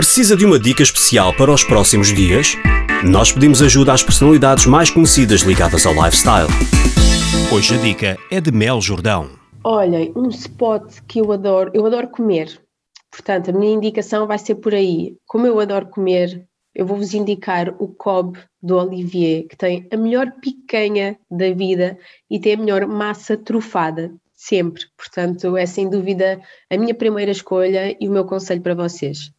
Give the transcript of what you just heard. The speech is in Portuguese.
Precisa de uma dica especial para os próximos dias? Nós pedimos ajuda às personalidades mais conhecidas ligadas ao lifestyle. Hoje a dica é de Mel Jordão. Olhem, um spot que eu adoro, eu adoro comer. Portanto, a minha indicação vai ser por aí. Como eu adoro comer, eu vou-vos indicar o Cobb do Olivier, que tem a melhor picanha da vida e tem a melhor massa trufada, sempre. Portanto, é sem dúvida a minha primeira escolha e o meu conselho para vocês.